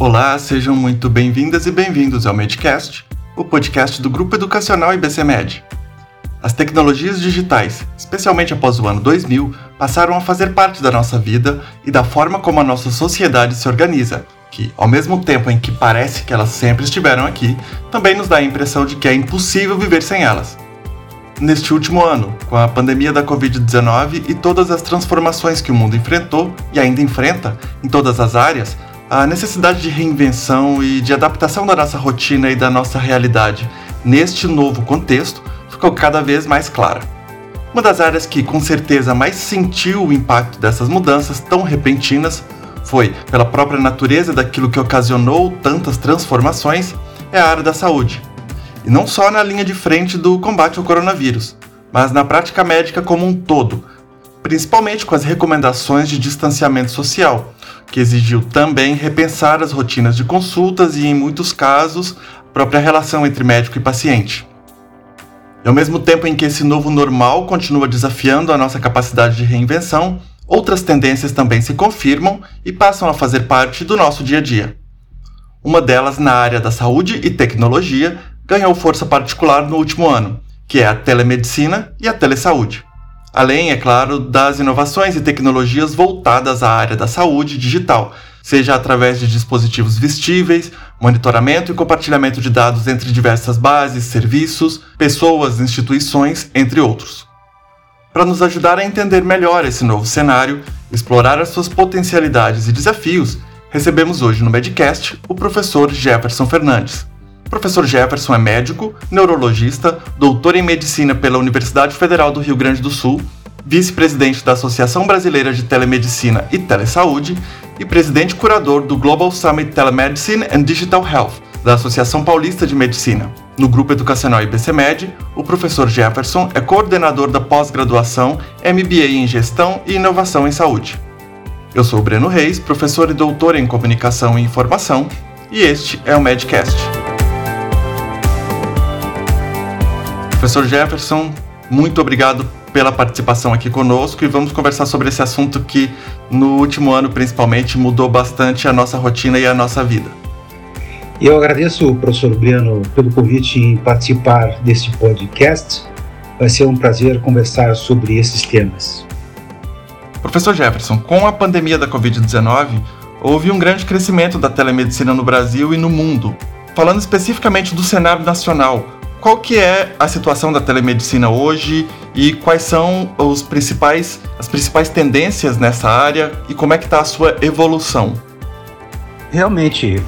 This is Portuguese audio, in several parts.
Olá, sejam muito bem-vindas e bem-vindos ao Medcast, o podcast do Grupo Educacional IBCMed. As tecnologias digitais, especialmente após o ano 2000, passaram a fazer parte da nossa vida e da forma como a nossa sociedade se organiza, que, ao mesmo tempo em que parece que elas sempre estiveram aqui, também nos dá a impressão de que é impossível viver sem elas. Neste último ano, com a pandemia da Covid-19 e todas as transformações que o mundo enfrentou e ainda enfrenta em todas as áreas, a necessidade de reinvenção e de adaptação da nossa rotina e da nossa realidade neste novo contexto ficou cada vez mais clara. Uma das áreas que com certeza mais sentiu o impacto dessas mudanças tão repentinas foi, pela própria natureza daquilo que ocasionou tantas transformações, é a área da saúde. E não só na linha de frente do combate ao coronavírus, mas na prática médica como um todo, principalmente com as recomendações de distanciamento social, que exigiu também repensar as rotinas de consultas e, em muitos casos, a própria relação entre médico e paciente. E ao mesmo tempo em que esse novo normal continua desafiando a nossa capacidade de reinvenção, outras tendências também se confirmam e passam a fazer parte do nosso dia a dia. Uma delas, na área da saúde e tecnologia, ganhou força particular no último ano, que é a telemedicina e a telesaúde. Além, é claro, das inovações e tecnologias voltadas à área da saúde digital, seja através de dispositivos vestíveis, monitoramento e compartilhamento de dados entre diversas bases, serviços, pessoas, instituições, entre outros. Para nos ajudar a entender melhor esse novo cenário, explorar as suas potencialidades e desafios, recebemos hoje no Medcast o professor Jefferson Fernandes. O professor Jefferson é médico, neurologista, doutor em medicina pela Universidade Federal do Rio Grande do Sul, vice-presidente da Associação Brasileira de Telemedicina e Telesaúde e presidente curador do Global Summit Telemedicine and Digital Health, da Associação Paulista de Medicina. No grupo educacional IBCMed, o professor Jefferson é coordenador da pós-graduação MBA em Gestão e Inovação em Saúde. Eu sou Breno Reis, professor e doutor em Comunicação e Informação, e este é o Medcast. Professor Jefferson, muito obrigado pela participação aqui conosco e vamos conversar sobre esse assunto que, no último ano principalmente, mudou bastante a nossa rotina e a nossa vida. Eu agradeço, professor Briano, pelo convite em participar deste podcast. Vai ser um prazer conversar sobre esses temas. Professor Jefferson, com a pandemia da Covid-19, houve um grande crescimento da telemedicina no Brasil e no mundo. Falando especificamente do cenário nacional, qual que é a situação da telemedicina hoje e quais são os principais, as principais tendências nessa área e como é que está a sua evolução? Realmente,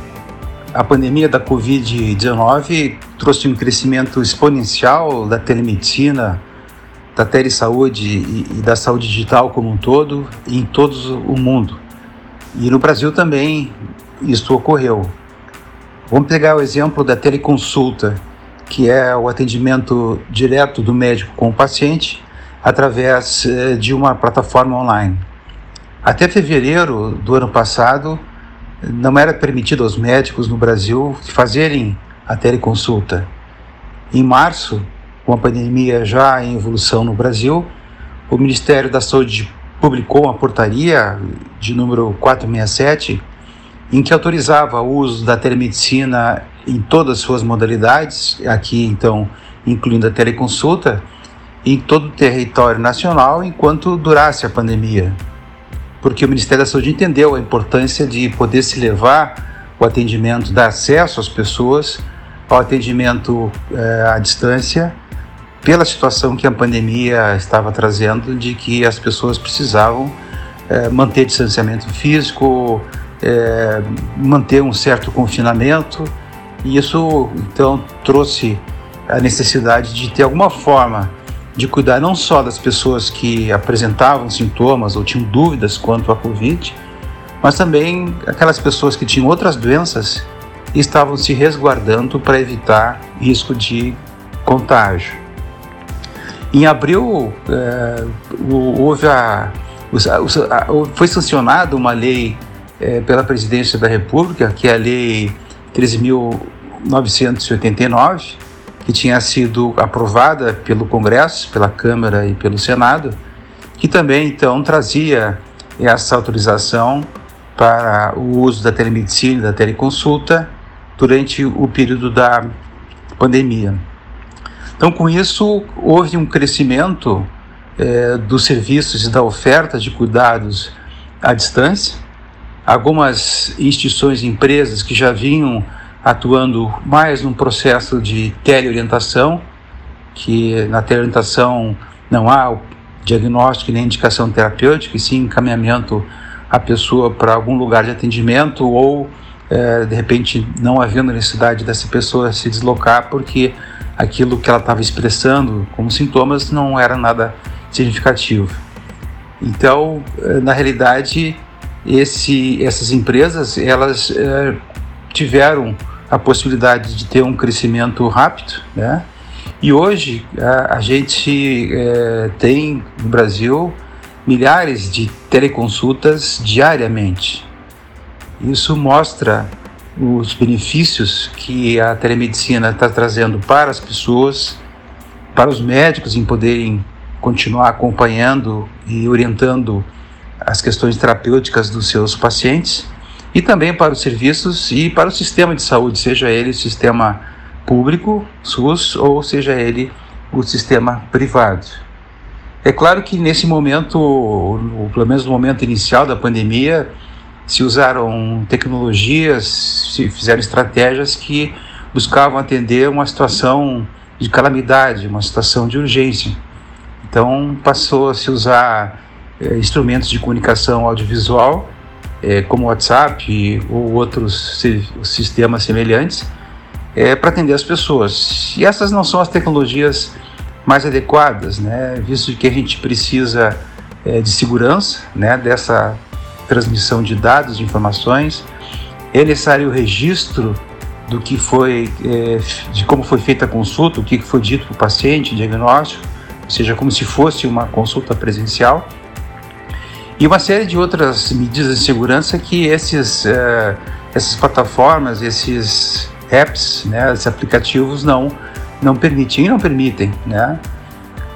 a pandemia da Covid-19 trouxe um crescimento exponencial da telemedicina, da telesaúde e, e da saúde digital como um todo em todo o mundo. E no Brasil também isso ocorreu. Vamos pegar o exemplo da teleconsulta, que é o atendimento direto do médico com o paciente através eh, de uma plataforma online. Até fevereiro do ano passado, não era permitido aos médicos no Brasil fazerem a teleconsulta. Em março, com a pandemia já em evolução no Brasil, o Ministério da Saúde publicou uma portaria de número 467 em que autorizava o uso da telemedicina em todas as suas modalidades, aqui então incluindo a teleconsulta, em todo o território nacional enquanto durasse a pandemia. Porque o Ministério da Saúde entendeu a importância de poder se levar o atendimento, dar acesso às pessoas ao atendimento eh, à distância, pela situação que a pandemia estava trazendo, de que as pessoas precisavam eh, manter distanciamento físico, eh, manter um certo confinamento e isso então trouxe a necessidade de ter alguma forma de cuidar não só das pessoas que apresentavam sintomas ou tinham dúvidas quanto à Covid, mas também aquelas pessoas que tinham outras doenças e estavam se resguardando para evitar risco de contágio. Em abril, é, houve a, a, foi sancionada uma lei é, pela Presidência da República, que é a Lei 13.989, que tinha sido aprovada pelo Congresso, pela Câmara e pelo Senado, que também então trazia essa autorização para o uso da telemedicina e da teleconsulta durante o período da pandemia. Então, com isso, houve um crescimento é, dos serviços e da oferta de cuidados à distância. Algumas instituições e empresas que já vinham atuando mais num processo de teleorientação, que na teleorientação não há diagnóstico nem indicação terapêutica, e sim encaminhamento a pessoa para algum lugar de atendimento ou é, de repente não havendo necessidade dessa pessoa se deslocar porque aquilo que ela estava expressando como sintomas não era nada significativo. Então, é, na realidade, esse, essas empresas elas é, tiveram a possibilidade de ter um crescimento rápido, né? E hoje a, a gente é, tem no Brasil milhares de teleconsultas diariamente. Isso mostra os benefícios que a telemedicina está trazendo para as pessoas, para os médicos em poderem continuar acompanhando e orientando as questões terapêuticas dos seus pacientes e também para os serviços e para o sistema de saúde, seja ele o sistema público, SUS, ou seja ele o sistema privado. É claro que nesse momento, pelo menos no momento inicial da pandemia, se usaram tecnologias, se fizeram estratégias que buscavam atender uma situação de calamidade, uma situação de urgência. Então passou a se usar é, instrumentos de comunicação audiovisual, é, como WhatsApp ou outros sistemas semelhantes, é, para atender as pessoas. E essas não são as tecnologias mais adequadas, né? visto que a gente precisa de segurança né? dessa transmissão de dados, de informações. É necessário o registro do que foi, é, de como foi feita a consulta, o que foi dito para o paciente, diagnóstico, ou seja, como se fosse uma consulta presencial. E uma série de outras medidas de segurança que esses, é, essas plataformas, esses apps, né, esses aplicativos não, não permitem e não permitem. Né?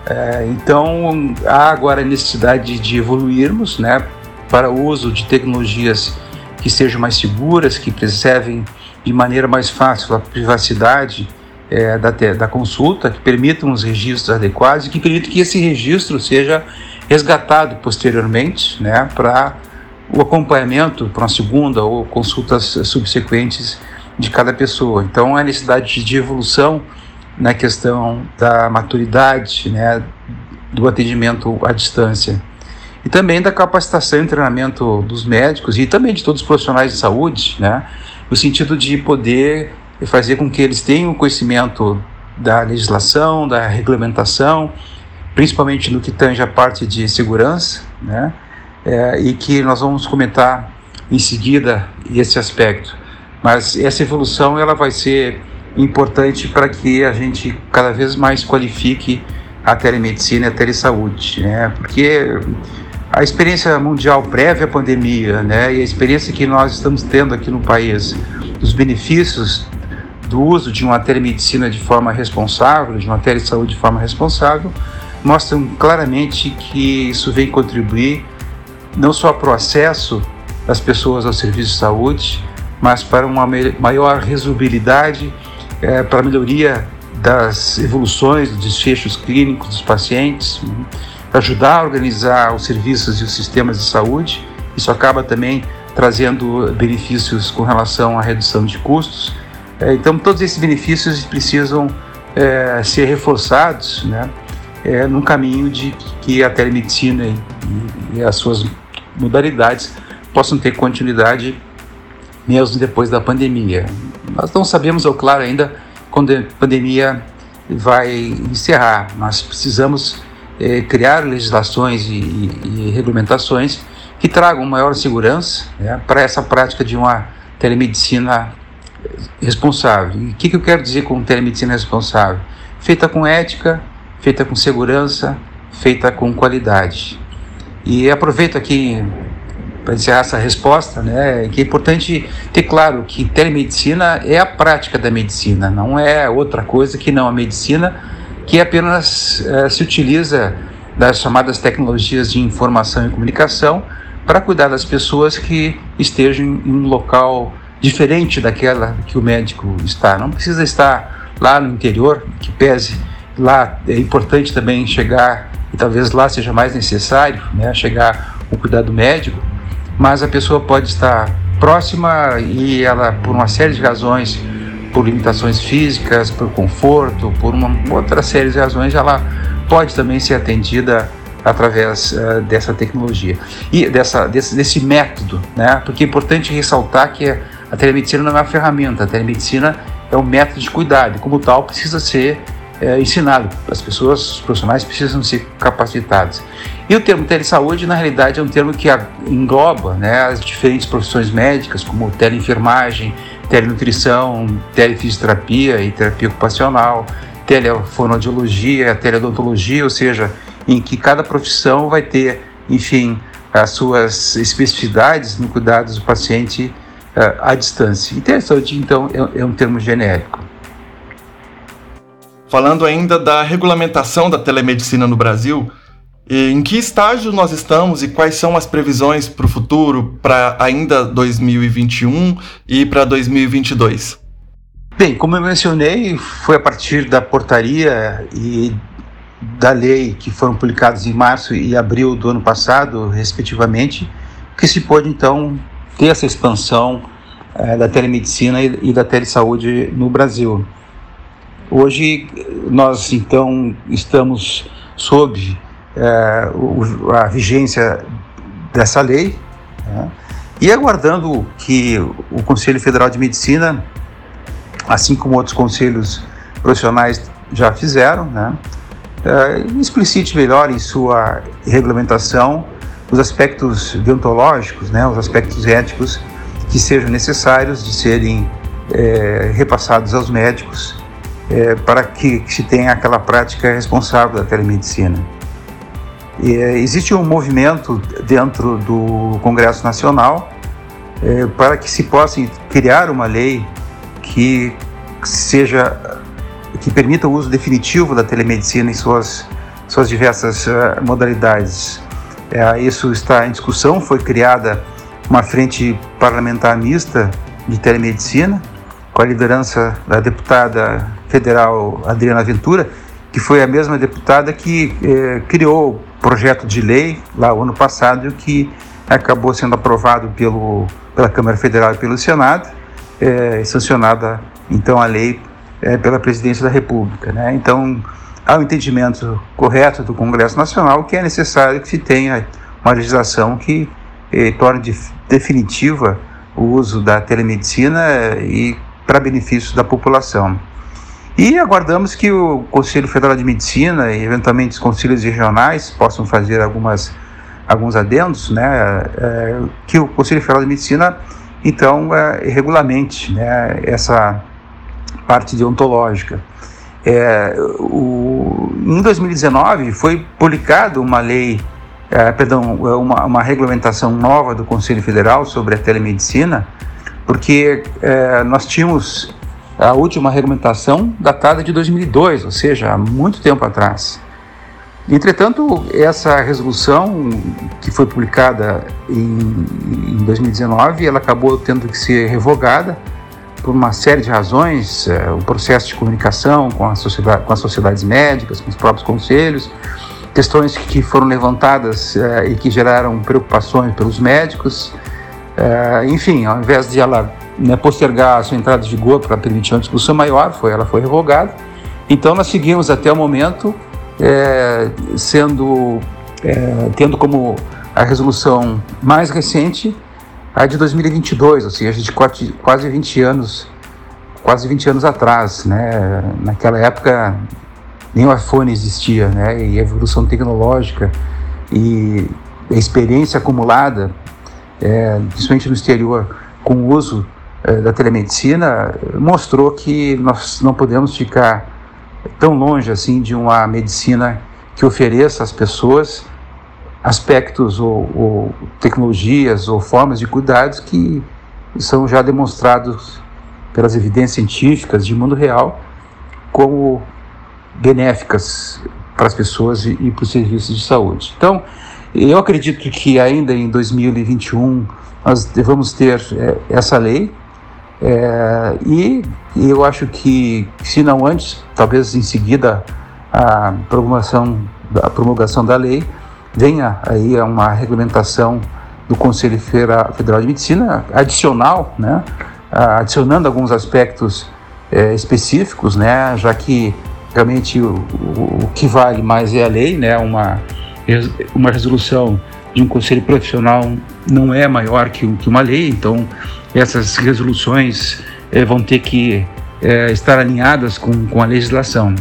É, então há agora a necessidade de evoluirmos né, para o uso de tecnologias que sejam mais seguras, que preservem de maneira mais fácil a privacidade é, da, da consulta, que permitam os registros adequados e que permitam que esse registro seja resgatado posteriormente né, para o acompanhamento para uma segunda ou consultas subsequentes de cada pessoa. Então, a necessidade de evolução na questão da maturidade né, do atendimento à distância e também da capacitação e treinamento dos médicos e também de todos os profissionais de saúde, né, no sentido de poder fazer com que eles tenham conhecimento da legislação, da regulamentação, principalmente no que tange a parte de segurança, né, é, e que nós vamos comentar em seguida esse aspecto. Mas essa evolução ela vai ser importante para que a gente cada vez mais qualifique a telemedicina e a telesaúde, né? Porque a experiência mundial prévia à pandemia, né, e a experiência que nós estamos tendo aqui no país, dos benefícios do uso de uma telemedicina de forma responsável, de uma telesaúde de forma responsável, mostram claramente que isso vem contribuir não só para o acesso das pessoas ao serviço de saúde, mas para uma maior resolubilidade, é, para a melhoria das evoluções, dos desfechos clínicos dos pacientes, ajudar a organizar os serviços e os sistemas de saúde. Isso acaba também trazendo benefícios com relação à redução de custos. É, então, todos esses benefícios precisam é, ser reforçados né, é, num caminho de que a telemedicina e, e as suas modalidades possam ter continuidade mesmo depois da pandemia. Nós não sabemos, ao claro, ainda quando a pandemia vai encerrar, mas precisamos é, criar legislações e, e, e, regulamentações que tragam maior segurança né, para essa prática de uma telemedicina responsável. E o que, que eu quero dizer com telemedicina responsável? Feita com ética, feita com segurança, feita com qualidade. E aproveito aqui para encerrar essa resposta, né, que é importante ter claro que telemedicina é a prática da medicina, não é outra coisa que não a medicina que apenas eh, se utiliza das chamadas tecnologias de informação e comunicação para cuidar das pessoas que estejam em um local diferente daquela que o médico está. Não precisa estar lá no interior, que pese lá. É importante também chegar, e talvez lá seja mais necessário, né, chegar o cuidado médico, mas a pessoa pode estar próxima e ela, por uma série de razões, por limitações físicas, por conforto, por uma outra série de razões, ela pode também ser atendida através uh, dessa tecnologia e dessa, desse, desse método, né? Porque é importante ressaltar que a telemedicina não é uma ferramenta, a telemedicina é um método de cuidado como tal, precisa ser é, ensinado. As pessoas, os profissionais precisam ser capacitados. E o termo telesaúde, na realidade, é um termo que engloba né, as diferentes profissões médicas, como teleenfermagem, telenutrição, telefisioterapia e terapia ocupacional, telefonoaudiologia, teleodontologia, ou seja, em que cada profissão vai ter, enfim, as suas especificidades no cuidado do paciente uh, à distância. E telesaúde, então, é, é um termo genérico. Falando ainda da regulamentação da telemedicina no Brasil, em que estágio nós estamos e quais são as previsões para o futuro, para ainda 2021 e para 2022? Bem, como eu mencionei, foi a partir da portaria e da lei que foram publicados em março e abril do ano passado, respectivamente, que se pôde então ter essa expansão é, da telemedicina e, e da telesaúde no Brasil. Hoje nós então estamos sob é, a vigência dessa lei né, e aguardando que o Conselho Federal de Medicina, assim como outros conselhos profissionais já fizeram, né, é, explicite melhor em sua regulamentação os aspectos deontológicos, né, os aspectos éticos que sejam necessários de serem é, repassados aos médicos é, para que, se tenha aquela prática responsável da telemedicina. E, é, existe um movimento dentro do Congresso Nacional é, para que se possa criar uma lei que seja que permita o uso definitivo da telemedicina em suas suas diversas uh, modalidades. É, isso está em discussão. Foi criada uma frente parlamentar mista de telemedicina com a liderança da deputada federal Adriana Ventura, que foi a mesma deputada que eh, criou o projeto de lei lá ano passado, que acabou sendo aprovado pelo, pela Câmara Federal e pelo Senado, eh, sancionada então a lei eh, pela Presidência da República. Né? Então, há um entendimento correto do Congresso Nacional que é necessário que se tenha uma legislação que eh, torne de, definitiva o uso da telemedicina eh, e para benefício da população. E aguardamos que o Conselho Federal de Medicina e eventualmente os conselhos regionais possam fazer algumas, alguns adendos, né, é, que o Conselho Federal de Medicina então é, regulamente né, essa parte deontológica. É, o, em 2019 foi publicada uma lei, é, perdão, uma, uma regulamentação nova do Conselho Federal sobre a telemedicina, porque é, nós tínhamos a última regulamentação datada de 2002, ou seja, há muito tempo atrás. Entretanto, essa resolução que foi publicada em, em 2019, ela acabou tendo que ser revogada por uma série de razões, é, o processo de comunicação com, sociedade, com as sociedades médicas, com os próprios conselhos, questões que foram levantadas é, e que geraram preocupações pelos médicos, é, enfim, ao invés de ela né, postergar a sua entrada de vigor para permitir uma discussão maior, foi, ela foi revogada. Então nós seguimos até o momento é, sendo é, tendo como a resolução mais recente a de 2022, ou seja, de quase 20 anos, quase 20 anos atrás, né? Naquela época nem o iPhone existia, né? E a evolução tecnológica e a experiência acumulada é, principalmente no exterior, com o uso é, da telemedicina, mostrou que nós não podemos ficar tão longe assim de uma medicina que ofereça às pessoas aspectos ou, ou tecnologias ou formas de cuidados que são já demonstrados pelas evidências científicas de mundo real como benéficas para as pessoas e, e para os serviços de saúde. Então, Eu acredito que ainda em 2021 nós devamos ter é, essa lei é, e, eu acho que, se não antes, talvez em seguida a promulgação, a promulgação da lei, venha aí uma regulamentação do Conselho Federal de Medicina adicional, né, adicionando alguns aspectos é, específicos, né, já que realmente o, o, o, que vale mais é a lei, né, uma, uma resolução de um conselho profissional não é maior que, uma lei, então essas resoluções é, vão ter que é, estar alinhadas com, com a legislação.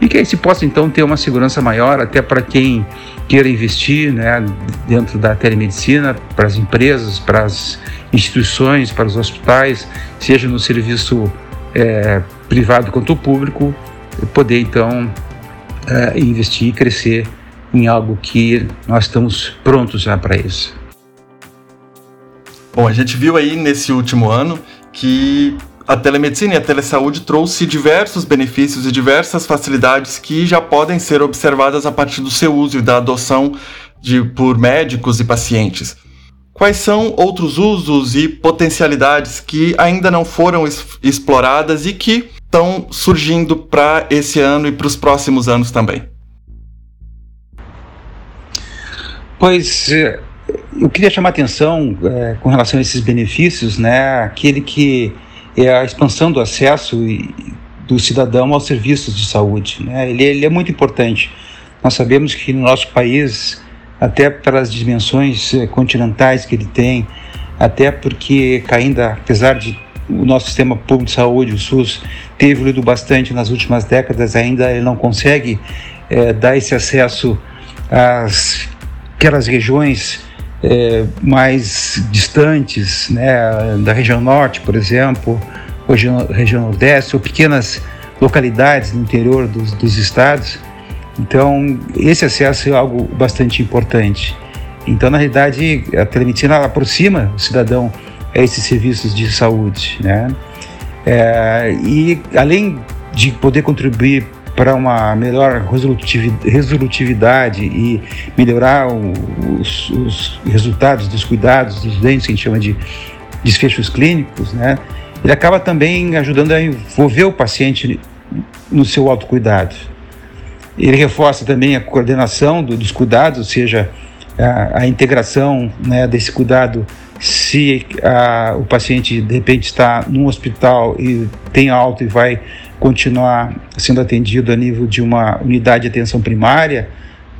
E que aí se possa então ter uma segurança maior até para quem queira investir né, dentro da telemedicina, para as empresas, para as instituições, para os hospitais, seja no serviço é, privado quanto público, poder então investir e crescer em algo que nós estamos prontos já para isso. Bom, a gente viu aí nesse último ano que a telemedicina e a telesaúde trouxe diversos benefícios e diversas facilidades que já podem ser observadas a partir do seu uso e da adoção de, por médicos e pacientes. Quais são outros usos e potencialidades que ainda não foram exploradas e que estão surgindo para esse ano e para os próximos anos também? Pois é, eu queria chamar a atenção é, com relação a esses benefícios, né? Aquele que é a expansão do acesso do cidadão aos serviços de saúde. Né? Ele, ele, é muito importante. Nós sabemos que no nosso país, até pelas dimensões eh, continentais que ele tem, até porque ainda, apesar de o nosso sistema público de saúde, o SUS, ter evoluído bastante nas últimas décadas, ainda ele não consegue é, dar esse acesso às aquelas regiões é, mais distantes, né, da região norte, por exemplo, região, região nordeste, ou pequenas localidades no interior dos, dos estados. Então, esse acesso é algo bastante importante. Então, na realidade, a telemedicina aproxima o cidadão a esses serviços de saúde, né? É, e além de poder contribuir para uma melhor resolutividade e melhorar os, os, resultados dos cuidados dos doentes, que a gente chama de desfechos clínicos, né? Ele acaba também ajudando a envolver o paciente no seu autocuidado. Ele reforça também a coordenação do, dos cuidados, ou seja, a, a integração né, desse cuidado se a, o paciente de repente está num hospital e tem alta e vai continuar sendo atendido a nível de uma unidade de atenção primária,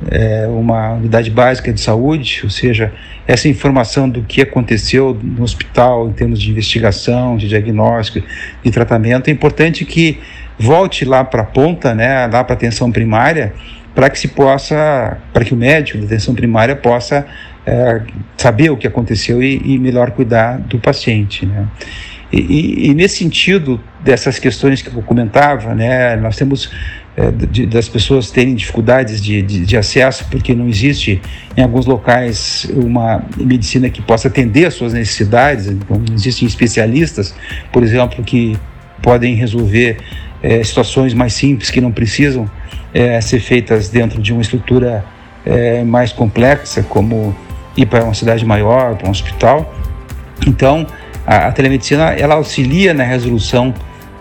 é, uma unidade básica de saúde, ou seja, essa informação do que aconteceu no hospital em termos de investigação, de diagnóstico, de tratamento, é importante que volte lá para a ponta, né, lá para a atenção primária, para que se possa, para que o médico da atenção primária possa é, saber o que aconteceu e, e melhor cuidar do paciente, né. E, e, e, nesse sentido dessas questões que eu comentava, né, nós temos é, de, das pessoas terem dificuldades de, de, de, acesso porque não existe em alguns locais uma medicina que possa atender às suas necessidades, então, não existem especialistas, por exemplo, que podem resolver é, situações mais simples que não precisam é, ser feitas dentro de uma estrutura mais complexa, como ir para uma cidade maior, para um hospital. Então, a, a telemedicina ela auxilia na resolução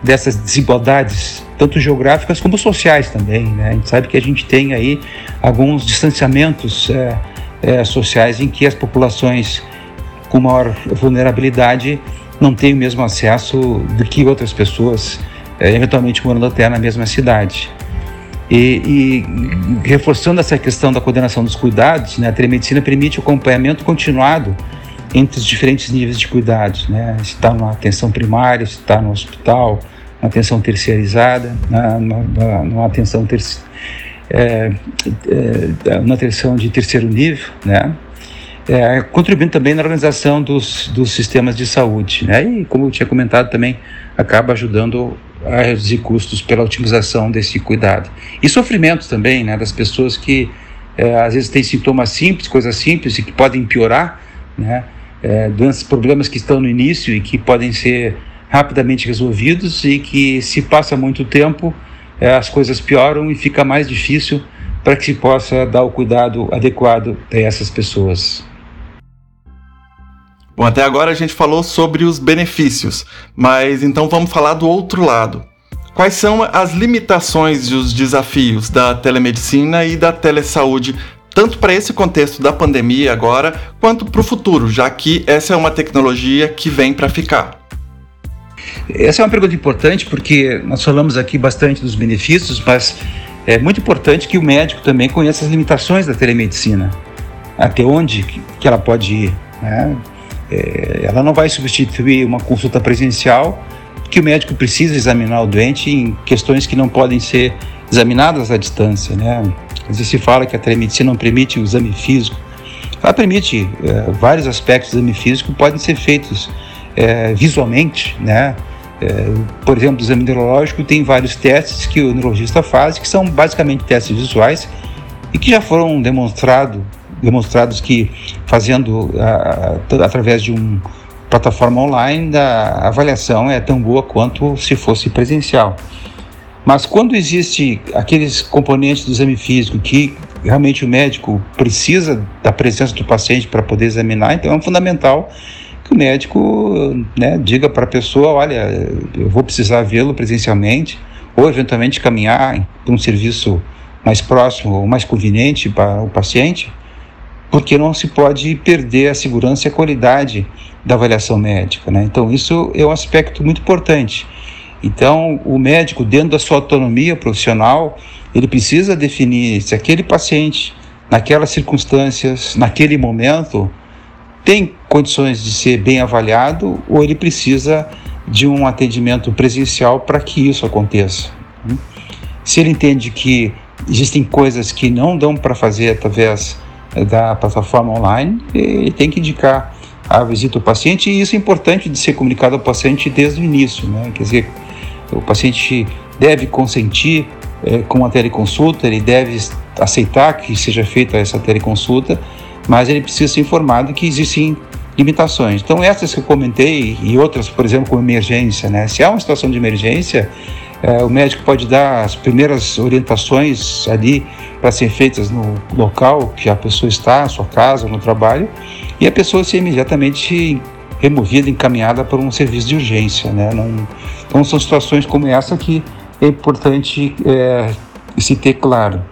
dessas desigualdades, tanto geográficas como sociais também. Né? A gente sabe que a gente tem aí alguns distanciamentos é, é, sociais em que as populações com maior vulnerabilidade não têm o mesmo acesso do que outras pessoas, é, eventualmente morando até na mesma cidade. E, e, reforçando essa questão da coordenação dos cuidados, né, a telemedicina permite o acompanhamento continuado entre os diferentes níveis de cuidados, né? Se está numa atenção primária, se está no hospital, na atenção terceirizada, na, na, atenção é, é, na atenção de terceiro nível, né? É, contribuindo também na organização dos, dos sistemas de saúde, né? E como eu tinha comentado também, acaba ajudando a reduzir custos pela otimização desse cuidado. E sofrimentos também, né? Das pessoas que é, às vezes têm sintomas simples, coisas simples e que podem piorar, né? é, doenças, problemas que estão no início e que podem ser rapidamente resolvidos e que se passa muito tempo é, as coisas pioram e fica mais difícil para que se possa dar o cuidado adequado a essas pessoas. Bom, até agora a gente falou sobre os benefícios, mas então vamos falar do outro lado. Quais são as limitações e os desafios da telemedicina e da telesaúde, tanto para esse contexto da pandemia agora, quanto para o futuro, já que essa é uma tecnologia que vem para ficar? Essa é uma pergunta importante porque nós falamos aqui bastante dos benefícios, mas é muito importante que o médico também conheça as limitações da telemedicina, até onde que ela pode ir. Né? É, ela não vai substituir uma consulta presencial, que o médico precisa examinar o doente em questões que não podem ser examinadas à distância. Né? Às vezes se fala que a telemedicina não permite o exame físico. Ela permite é, vários aspectos do exame físico podem ser feitos é, visualmente, né? É, por exemplo, o exame neurológico tem vários testes que o neurologista faz, que são basicamente testes visuais e que já foram demonstrado, demonstrados que fazendo a, a, através de uma plataforma online a avaliação é tão boa quanto se fosse presencial. Mas quando existe aqueles componentes do exame físico que realmente o médico precisa da presença do paciente para poder examinar, então é fundamental que o médico né, diga para a pessoa, olha, eu vou precisar vê-lo presencialmente, ou eventualmente caminhar para um serviço mais próximo ou mais conveniente para o paciente, porque não se pode perder a segurança e a qualidade da avaliação médica. Né? Então, isso é um aspecto muito importante. Então, o médico, dentro da sua autonomia profissional, ele precisa definir se aquele paciente, naquelas circunstâncias, naquele momento, tem condições de ser bem avaliado ou ele precisa de um atendimento presencial para que isso aconteça. Se ele entende que existem coisas que não dão para fazer através eh, da plataforma online, ele tem que indicar a visita ao paciente e isso é importante de ser comunicado ao paciente desde o início, né? Quer dizer, o paciente deve consentir é, com a teleconsulta, ele deve aceitar que seja feita essa teleconsulta mas ele precisa ser informado que existem limitações. Então, essas que eu comentei e outras, por exemplo, como emergência, né? Se há uma situação de emergência, é, o médico pode dar as primeiras orientações ali para serem feitas no local que a pessoa está, na sua casa, no trabalho, e a pessoa ser imediatamente removida, encaminhada para um serviço de urgência, né? Não, então, são situações como essa que é importante é, se ter claro.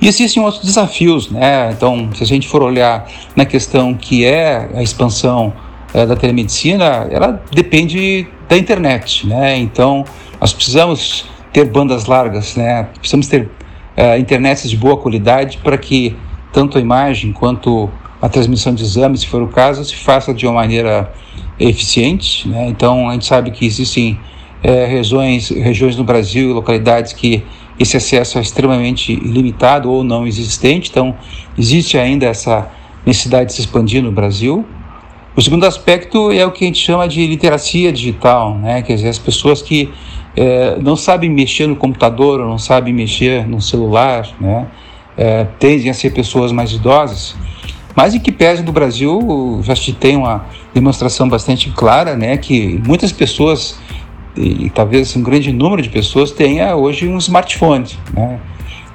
E existem outros desafios, né? Então, se a gente for olhar na questão que é a expansão é, da telemedicina, ela depende da internet, né? Então, nós precisamos ter bandas largas, né? Precisamos ter é, internets de boa qualidade para que tanto a imagem quanto a transmissão de exames, se for o caso, se faça de uma maneira eficiente, né? Então, a gente sabe que existem é, regiões, regiões no Brasil, localidades que esse acesso é extremamente limitado ou não existente, então existe ainda essa necessidade de se expandir no Brasil. O segundo aspecto é o que a gente chama de literacia digital, né? quer dizer, as pessoas que é, não sabem mexer no computador ou não sabem mexer no celular, né? É, tendem a ser pessoas mais idosas. Mas em que pese do Brasil, já se tem uma demonstração bastante clara, né, que muitas pessoas e, talvez um grande número de pessoas tenha hoje um smartphone, né?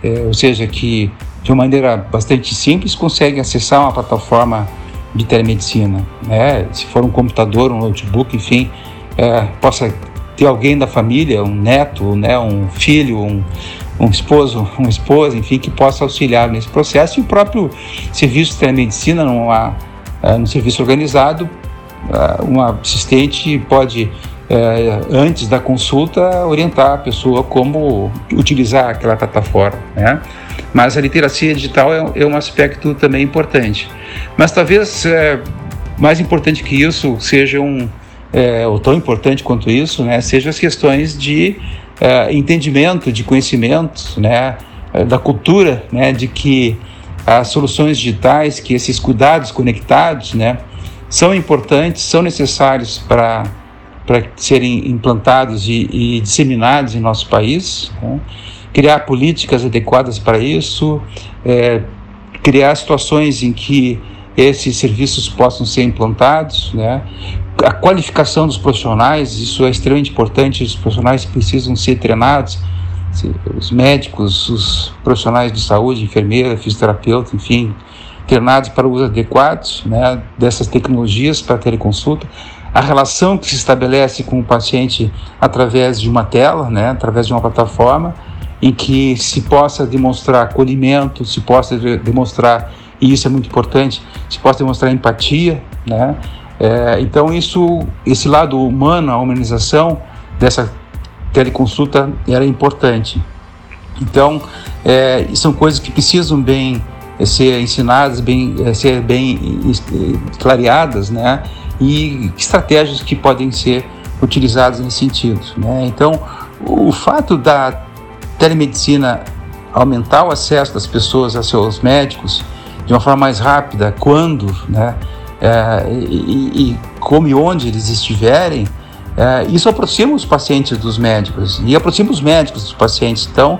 É, ou seja, que de uma maneira bastante simples consegue acessar uma plataforma de telemedicina, né? Se for um computador, um notebook, enfim, é, possa ter alguém da família, um neto, né, um filho, um, um esposo, uma esposa, enfim, que possa auxiliar nesse processo e o próprio serviço de telemedicina numa, uh, num serviço organizado, uh, um assistente pode é, antes da consulta, orientar a pessoa como utilizar aquela plataforma. Né? Mas a literacia digital é, é um aspecto também importante. Mas talvez é, mais importante que isso seja um, é, ou tão importante quanto isso, né, seja as questões de é, entendimento, de conhecimento, né, da cultura, né, de que as soluções digitais, que esses cuidados conectados, né, são importantes, são necessários para para serem implantados e, e, disseminados em nosso país, né? criar políticas adequadas para isso, é, criar situações em que esses serviços possam ser implantados, né? a qualificação dos profissionais, isso é extremamente importante, os profissionais precisam ser treinados os médicos, os profissionais de saúde, enfermeira, fisioterapeuta, enfim, treinados para uso adequado né, dessas tecnologias para teleconsulta, a relação que se estabelece com o paciente através de uma tela, né, através de uma plataforma, em que se possa demonstrar acolhimento, se possa demonstrar, e isso é muito importante, se possa demonstrar empatia, né? É, então isso, esse lado humano, a humanização dessa teleconsulta era importante. Então é, são coisas que precisam bem é, ser ensinadas, bem, é, ser bem clareadas, né? E estratégias que podem ser utilizadas nesse sentido, né? Então o fato da telemedicina aumentar o acesso das pessoas a seus médicos de uma forma mais rápida, quando, né, é, e, e, como e onde eles estiverem, é, isso aproxima os pacientes dos médicos e aproxima os médicos dos pacientes. Então,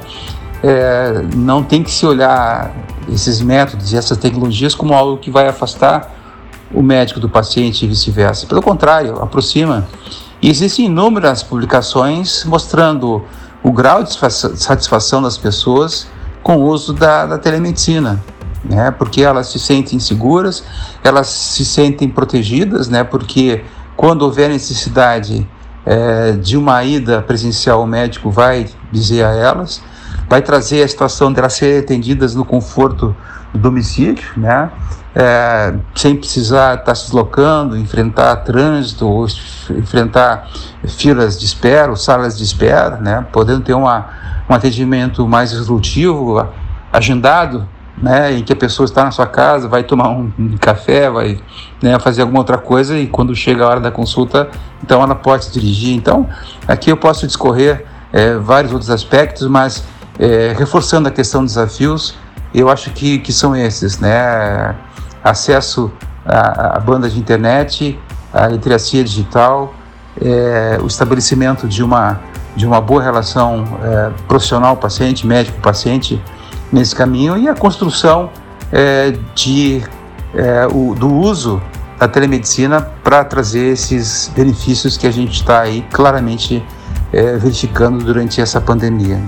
é, não tem que se olhar esses métodos e essas tecnologias como algo que vai afastar o médico do paciente e vice-versa. Pelo contrário, aproxima. E existem inúmeras publicações mostrando o grau de satisfação das pessoas com o uso da, da telemedicina, né? Porque elas se sentem seguras, elas se sentem protegidas, né? Porque quando houver necessidade é, de uma ida presencial, o médico vai dizer a elas, vai trazer a situação de elas serem atendidas no conforto do domicílio, né? É, sem precisar estar se deslocando, enfrentar trânsito ou enfrentar filas de espera, ou salas de espera, né? podendo ter uma, um atendimento mais resolutivo, agendado, né? em que a pessoa está na sua casa, vai tomar um, um café, vai né, fazer alguma outra coisa e quando chega a hora da consulta, então ela pode se dirigir. Então, aqui eu posso discorrer é, vários outros aspectos, mas é, reforçando a questão dos desafios, eu acho que, que são esses, né? Acesso à, banda de internet, à literacia digital, é, o estabelecimento de uma, de uma boa relação é, profissional-paciente, médico-paciente nesse caminho e a construção é, de, o, do uso da telemedicina para trazer esses benefícios que a gente está aí claramente verificando durante essa pandemia.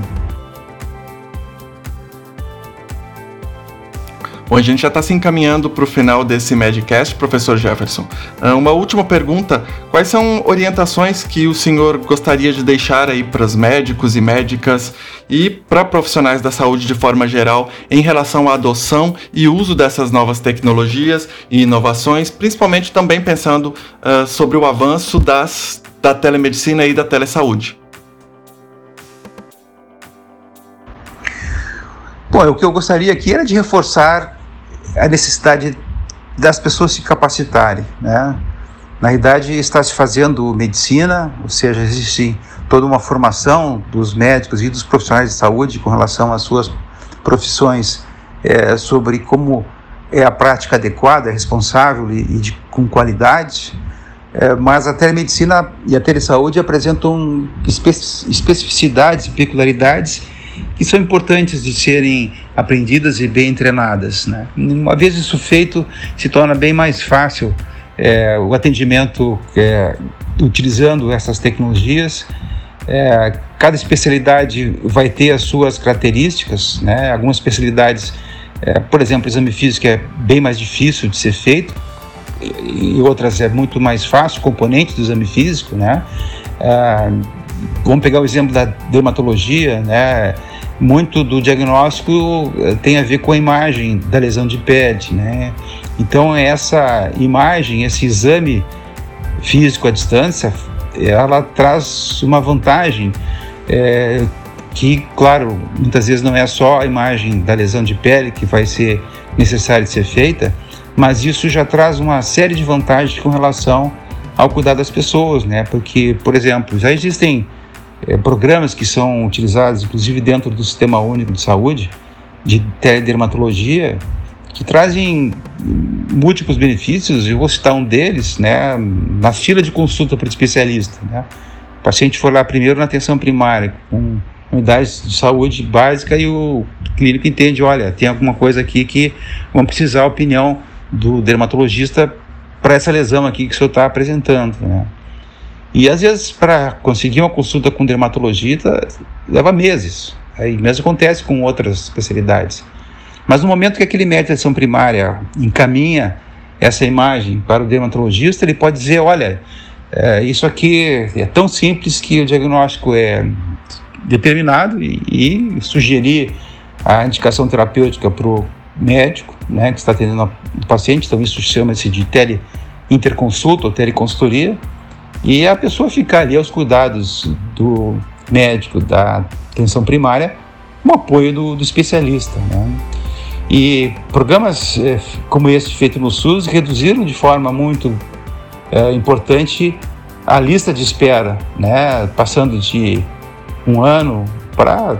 Bom, a gente já está se encaminhando para o final desse Medcast, professor Jefferson. Ah, uma última pergunta: quais são orientações que o senhor gostaria de deixar aí para os médicos e médicas e para profissionais da saúde de forma geral em relação à adoção e uso dessas novas tecnologias e inovações, principalmente também pensando uh, sobre o avanço das, da telemedicina e da telesaúde? Bom, o que eu gostaria aqui era de reforçar a necessidade das pessoas se capacitarem, né? Na realidade, está se fazendo medicina, ou seja, existe toda uma formação dos médicos e dos profissionais de saúde com relação às suas profissões é, sobre como é a prática adequada, responsável e, e de, com qualidade. É, mas a telemedicina e a telesaúde apresentam especificidades e peculiaridades que são importantes de serem aprendidas e bem treinadas. Né? Uma vez isso feito, se torna bem mais fácil é, o atendimento é, utilizando essas tecnologias. É, cada especialidade vai ter as suas características, né? algumas especialidades, é, por exemplo, exame físico é bem mais difícil de ser feito, e outras é muito mais fácil, componentes do exame físico, né? Vamos pegar o exemplo da dermatologia, né? Muito do diagnóstico eh, tem a ver com a imagem da lesão de pele, né? Então essa imagem, esse exame físico à distância, ela traz uma vantagem é, que, claro, muitas vezes não é só a imagem da lesão de pele que vai ser necessária de ser feita, mas isso já traz uma série de vantagens com relação ao cuidar das pessoas, né? Porque, por exemplo, já existem é, programas que são utilizados, inclusive dentro do Sistema Único de Saúde, de teledermatologia, que trazem múltiplos benefícios. Eu vou citar um deles, né? Na fila de consulta para o especialista, né? O paciente foi lá primeiro na atenção primária, com unidades de saúde básica e o clínico entende, olha, tem alguma coisa aqui que vamos precisar a opinião do dermatologista para essa lesão aqui que o senhor está apresentando. Né? E às vezes, para conseguir uma consulta com dermatologista, leva meses. Aí mesmo acontece com outras especialidades. Mas no momento que aquele médico de atenção primária encaminha essa imagem para o dermatologista, ele pode dizer: olha, é, isso aqui é tão simples que o diagnóstico é determinado e, e sugerir a indicação terapêutica para o médico né, que está atendendo o paciente, então isso chama-se de tele-interconsulta ou teleconsultoria, e a pessoa ficar ali aos cuidados do médico da atenção primária, com apoio do, do especialista. Né? E programas é, como esse feito no SUS reduziram de forma muito é, importante a lista de espera, né? passando de um ano para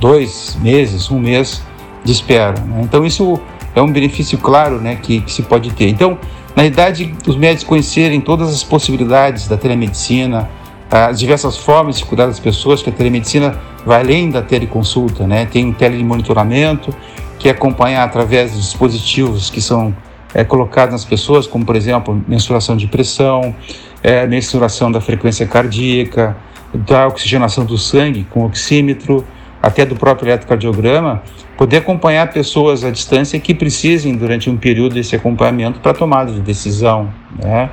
dois meses, um mês de espera. Né? Então isso é um benefício claro né, que, que, se pode ter. Então, na idade, os médicos conhecerem todas as possibilidades da telemedicina, as diversas formas de cuidar das pessoas, que a telemedicina vai além da teleconsulta, né? tem um telemonitoramento, que é acompanhar através dos dispositivos que são é, colocados nas pessoas, como por exemplo mensuração de pressão, é, mensuração da frequência cardíaca, da oxigenação do sangue com oxímetro, até do próprio eletrocardiograma, poder acompanhar pessoas à distância que precisem, durante um período, desse acompanhamento para tomada de decisão. Né?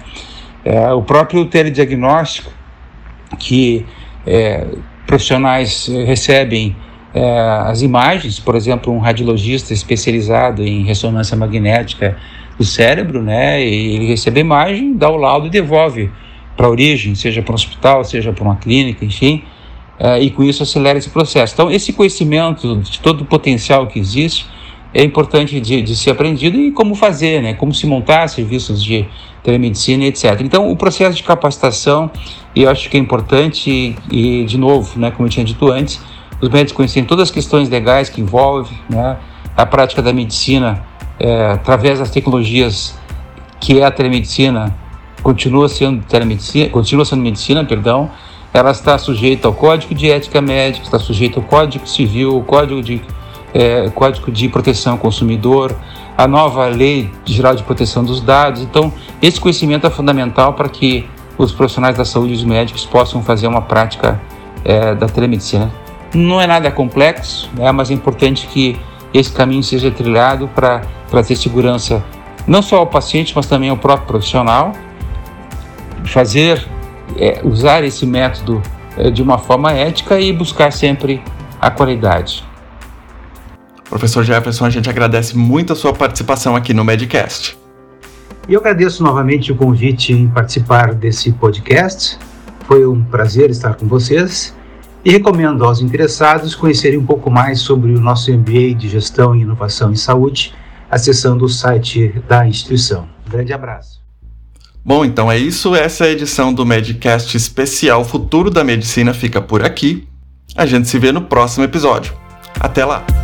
É, o próprio telediagnóstico, que é, profissionais recebem é, as imagens, por exemplo, um radiologista especializado em ressonância magnética do cérebro, né, ele recebe a imagem, dá o laudo e devolve para a origem, seja para um hospital, seja para uma clínica, enfim, uh, e com isso acelera esse processo. Então, esse conhecimento de todo o potencial que existe é importante de, de ser aprendido e como fazer, né? como se montar serviços de telemedicina, etc. Então, o processo de capacitação, eu acho que é importante e, de novo, né, como eu tinha dito antes, os médicos conhecerem todas as questões legais que envolvem né, a prática da medicina é, através das tecnologias que é a telemedicina, continua sendo telemedicina, continua sendo medicina, perdão, ela está sujeita ao Código de Ética Médica, está sujeita ao Código Civil, ao Código de, é, Código de Proteção ao Consumidor, a nova Lei Geral de Proteção dos Dados. Então, esse conhecimento é fundamental para que os profissionais da saúde e os médicos possam fazer uma prática é, da telemedicina. Não é nada complexo, né, mas é importante que esse caminho seja trilhado para trazer segurança não só ao paciente, mas também ao próprio profissional, fazer é, usar esse método é, de uma forma ética e buscar sempre a qualidade. Professor Jefferson, a gente agradece muito a sua participação aqui no Medcast. E eu agradeço novamente o convite em participar desse podcast. Foi um prazer estar com vocês e recomendo aos interessados conhecerem um pouco mais sobre o nosso MBA de Gestão e Inovação em Saúde, acessando o site da instituição. Um grande abraço. Bom, então é isso. Essa é edição do Medcast especial Futuro da Medicina fica por aqui. A gente se vê no próximo episódio. Até lá!